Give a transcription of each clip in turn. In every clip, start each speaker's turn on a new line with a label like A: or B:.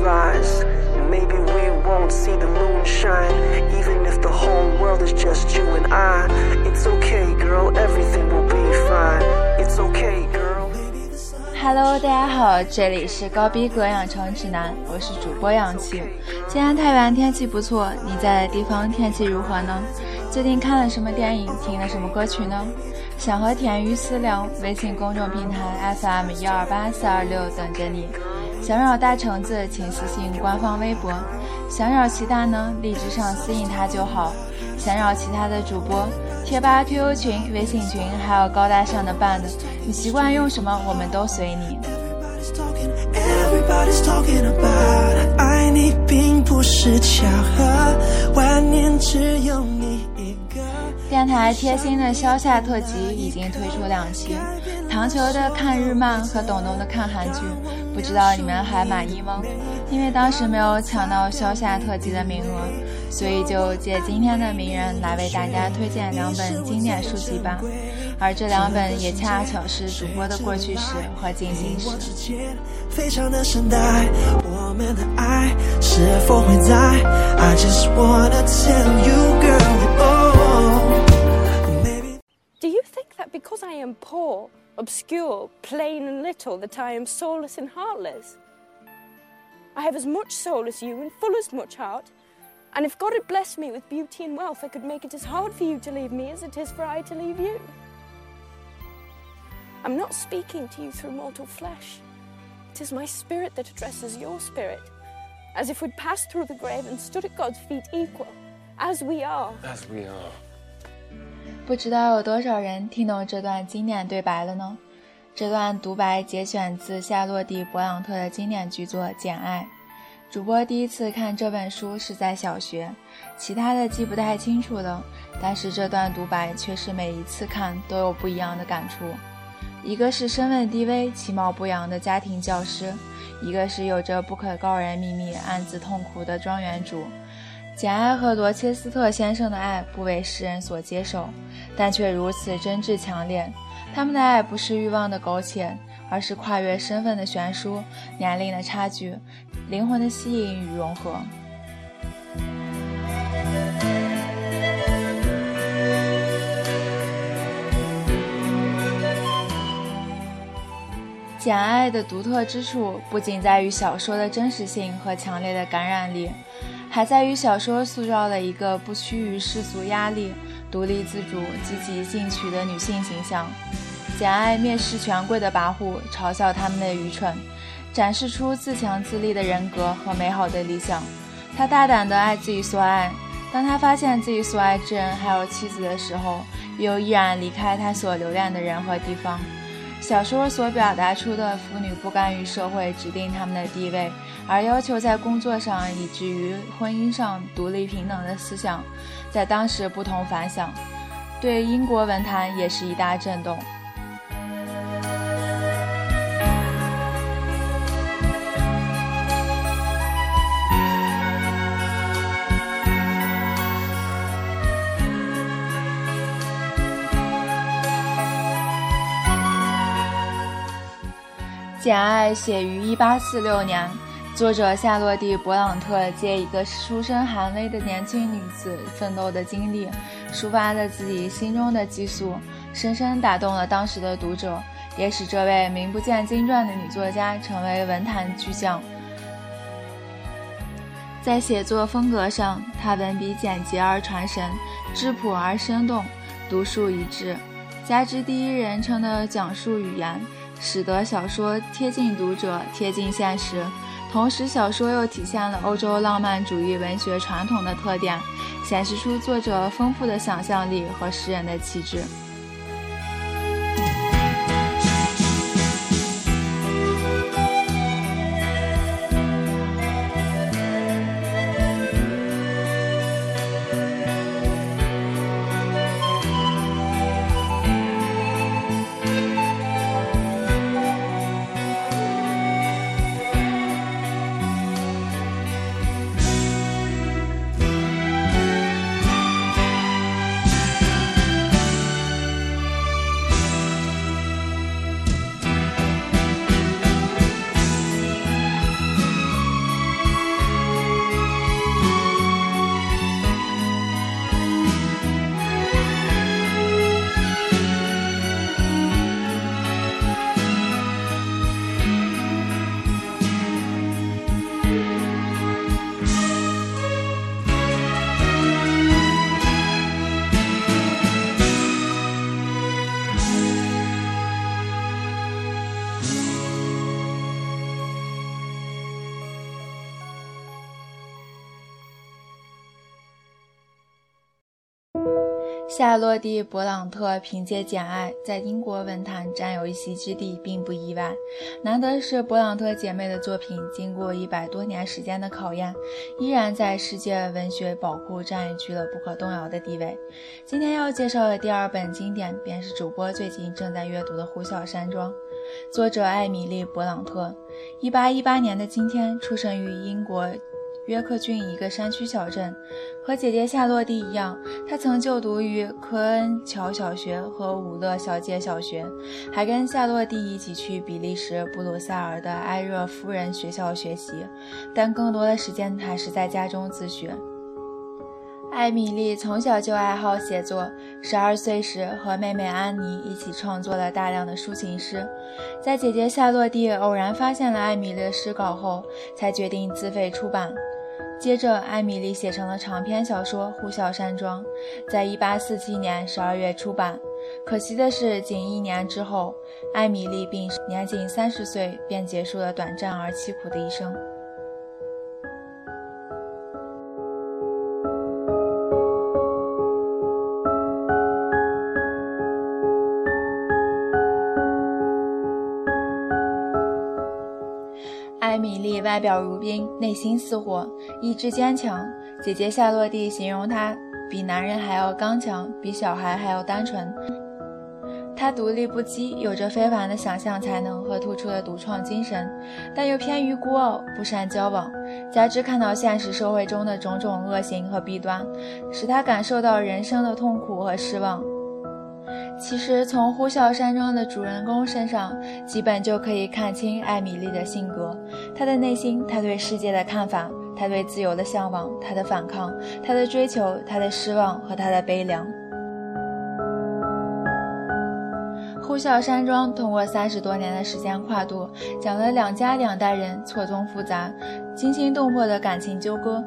A: rise. Maybe we won't see the moon shine, even if the whole world is just you and I. It's okay, girl, everything will be fine. It's okay, girl.
B: Hello，大家好，这里是高逼格养成指南，我是主播氧气。今天太原天气不错，你在的地方天气如何呢？最近看了什么电影，听了什么歌曲呢？想和田鱼私聊，微信公众平台 FM 幺二八四二六等着你。想扰大橙子，请私信官方微博。想扰其他呢，荔枝上私信他就好。想扰其他的主播，贴吧、QQ 群、微信群，还有高大上的伴的，你习惯用什么，我们都随你。爱你并不是巧合，万年只有你。电台贴心的消夏特辑已经推出两期，糖球的看日漫和董董的看韩剧，不知道你们还满意吗？因为当时没有抢到消夏特辑的名额，所以就借今天的名人来为大家推荐两本经典书籍吧。而这两本也恰巧是主播的过去式和进行时。
C: Do you think that because I am poor, obscure, plain, and little, that I am soulless and heartless. I have as much soul as you and full as much heart. And if God had blessed me with beauty and wealth, I could make it as hard for you to leave me as it is for I to leave you. I'm not speaking to you through mortal flesh. It is my spirit that addresses your spirit, as if we'd passed through the grave and stood at God's feet equal, as we are.
D: As we are.
B: 不知道有多少人听懂这段经典对白了呢？这段独白节选自夏洛蒂·勃朗特的经典巨作《简爱》。主播第一次看这本书是在小学，其他的记不太清楚了，但是这段独白却是每一次看都有不一样的感触。一个是身份低微、其貌不扬的家庭教师，一个是有着不可告人秘密、暗自痛苦的庄园主。简爱和罗切斯特先生的爱不为世人所接受，但却如此真挚强烈。他们的爱不是欲望的苟且，而是跨越身份的悬殊、年龄的差距、灵魂的吸引与融合。简爱的独特之处不仅在于小说的真实性和强烈的感染力。还在于小说塑造了一个不屈于世俗压力、独立自主、积极进取的女性形象。简爱蔑视权贵的跋扈，嘲笑他们的愚蠢，展示出自强自立的人格和美好的理想。她大胆地爱自己所爱，当她发现自己所爱之人还有妻子的时候，又毅然离开她所留恋的人和地方。小说所表达出的妇女不甘于社会指定她们的地位，而要求在工作上以至于婚姻上独立平等的思想，在当时不同凡响，对英国文坛也是一大震动。《简爱》写于1846年，作者夏洛蒂·勃朗特借一个出身寒微的年轻女子奋斗的经历，抒发了自己心中的激素，深深打动了当时的读者，也使这位名不见经传的女作家成为文坛巨匠。在写作风格上，她文笔简洁而传神，质朴而生动，独树一帜，加之第一人称的讲述语言。使得小说贴近读者、贴近现实，同时小说又体现了欧洲浪漫主义文学传统的特点，显示出作者丰富的想象力和诗人的气质。夏洛蒂·勃朗特凭借《简爱》在英国文坛占有一席之地，并不意外。难得是勃朗特姐妹的作品，经过一百多年时间的考验，依然在世界文学宝库占据了不可动摇的地位。今天要介绍的第二本经典，便是主播最近正在阅读的《呼啸山庄》，作者艾米丽·勃朗特。一八一八年的今天，出生于英国。约克郡一个山区小镇，和姐姐夏洛蒂一样，她曾就读于科恩桥小学和伍勒小姐小学，还跟夏洛蒂一起去比利时布鲁塞尔的埃热夫人学校学习，但更多的时间还是在家中自学。艾米丽从小就爱好写作，十二岁时和妹妹安妮一起创作了大量的抒情诗。在姐姐夏洛蒂偶然发现了艾米丽的诗稿后，才决定自费出版。接着，艾米丽写成了长篇小说《呼啸山庄》，在一八四七年十二月出版。可惜的是，仅一年之后，艾米丽病逝，年仅三十岁便结束了短暂而凄苦的一生。外表如冰，内心似火，意志坚强。姐姐夏洛蒂形容她比男人还要刚强，比小孩还要单纯。她独立不羁，有着非凡的想象才能和突出的独创精神，但又偏于孤傲，不善交往。加之看到现实社会中的种种恶行和弊端，使她感受到人生的痛苦和失望。其实，从呼啸山庄的主人公身上，基本就可以看清艾米丽的性格。他的内心，他对世界的看法，他对自由的向往，他的反抗，他的追求，他的失望和他的悲凉。呼啸山庄通过三十多年的时间跨度，讲了两家两代人错综复杂、惊心动魄的感情纠葛。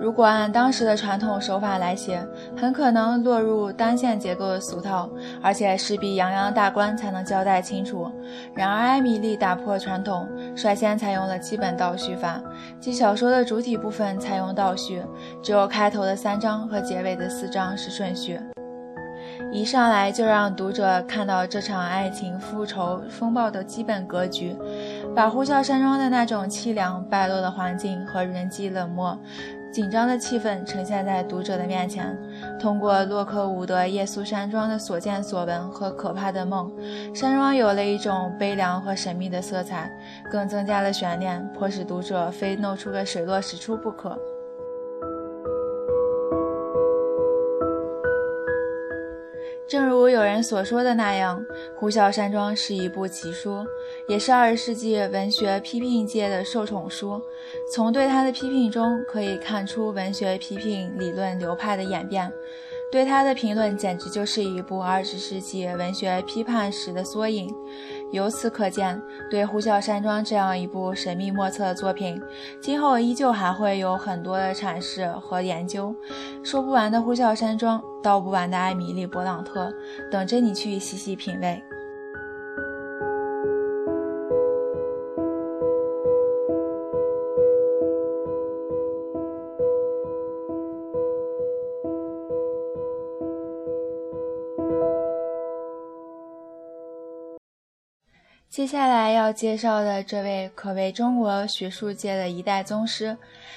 B: 如果按当时的传统手法来写，很可能落入单线结构的俗套，而且势必洋洋大观才能交代清楚。然而，艾米丽打破传统，率先采用了基本倒叙法，即小说的主体部分采用倒叙，只有开头的三章和结尾的四章是顺序。一上来就让读者看到这场爱情复仇风暴的基本格局，把呼啸山庄的那种凄凉败落的环境和人际冷漠。紧张的气氛呈现在读者的面前。通过洛克伍德夜宿山庄的所见所闻和可怕的梦，山庄有了一种悲凉和神秘的色彩，更增加了悬念，迫使读者非弄出个水落石出不可。正如有人所说的那样，《呼啸山庄》是一部奇书，也是二十世纪文学批评界的受宠书。从对他的批评中可以看出文学批评理论流派的演变。对他的评论简直就是一部二十世纪文学批判史的缩影。由此可见，对《呼啸山庄》这样一部神秘莫测的作品，今后依旧还会有很多的阐释和研究。说不完的《呼啸山庄》，道不完的艾米丽·勃朗特，等着你去细细品味。接下来要介绍的这位可谓中国学术界的一代宗师，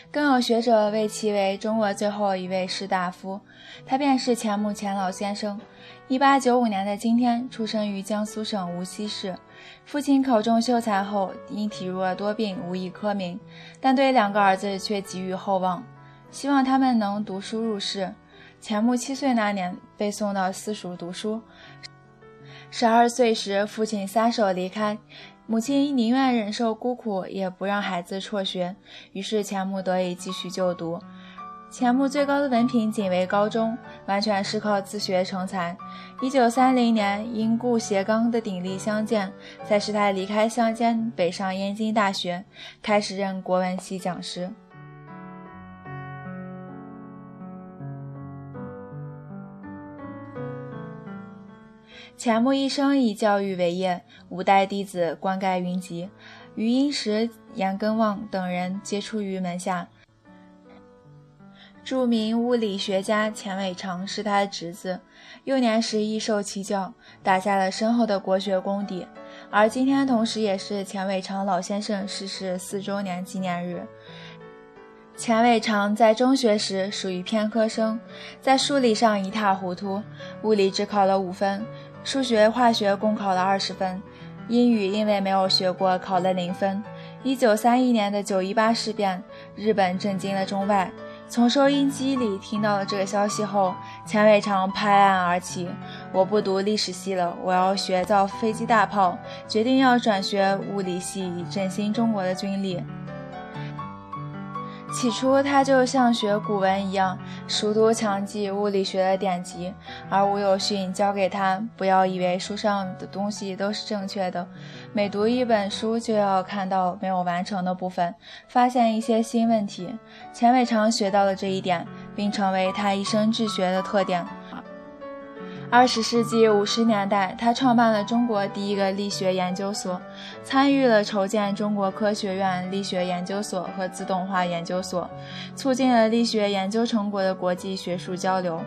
B: 更有学者谓其为中国最后一位士大夫。他便是钱穆钱老先生。一八九五年的今天，出生于江苏省无锡市。父亲考中秀才后，因体弱多病，无以科名，但对两个儿子却寄予厚望，希望他们能读书入仕。钱穆七岁那年，被送到私塾读书。十二岁时，父亲撒手离开，母亲宁愿忍受孤苦，也不让孩子辍学。于是钱穆得以继续就读。钱穆最高的文凭仅为高中，完全是靠自学成才。一九三零年，因顾颉刚的鼎力相见，才使他离开乡间，北上燕京大学，开始任国文系讲师。钱穆一生以教育为业，五代弟子冠盖云集，余殷时、严耕望等人皆出于门下。著名物理学家钱伟长是他的侄子，幼年时亦受其教，打下了深厚的国学功底。而今天同时也是钱伟长老先生逝世四周年纪念日。钱伟长在中学时属于偏科生，在数理上一塌糊涂，物理只考了五分，数学、化学共考了二十分，英语因为没有学过考了零分。一九三一年的九一八事变，日本震惊了中外。从收音机里听到了这个消息后，钱伟长拍案而起：“我不读历史系了，我要学造飞机大炮，决定要转学物理系，以振兴中国的军力。”起初，他就像学古文一样，熟读强记物理学的典籍，而吴有训教给他：不要以为书上的东西都是正确的，每读一本书就要看到没有完成的部分，发现一些新问题。钱伟长学到了这一点，并成为他一生治学的特点。二十世纪五十年代，他创办了中国第一个力学研究所，参与了筹建中国科学院力学研究所和自动化研究所，促进了力学研究成果的国际学术交流。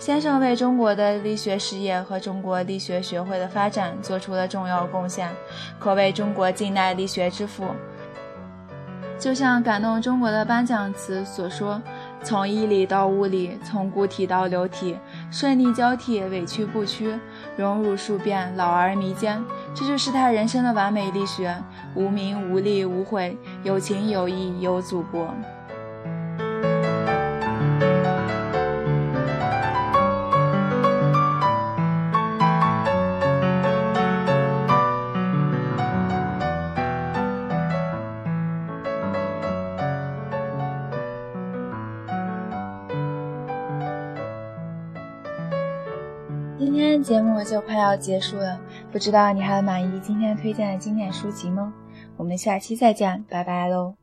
B: 先生为中国的力学事业和中国力学学会的发展做出了重要贡献，可谓中国近代力学之父。就像感动中国的颁奖词所说。从一理到物理，从固体到流体，顺利交替，委屈不屈，荣辱数变，老而弥坚，这就是他人生的完美力学：无名无利无悔，有情有义有祖国。今天节目就快要结束了，不知道你还满意今天推荐的经典书籍吗？我们下期再见，拜拜喽。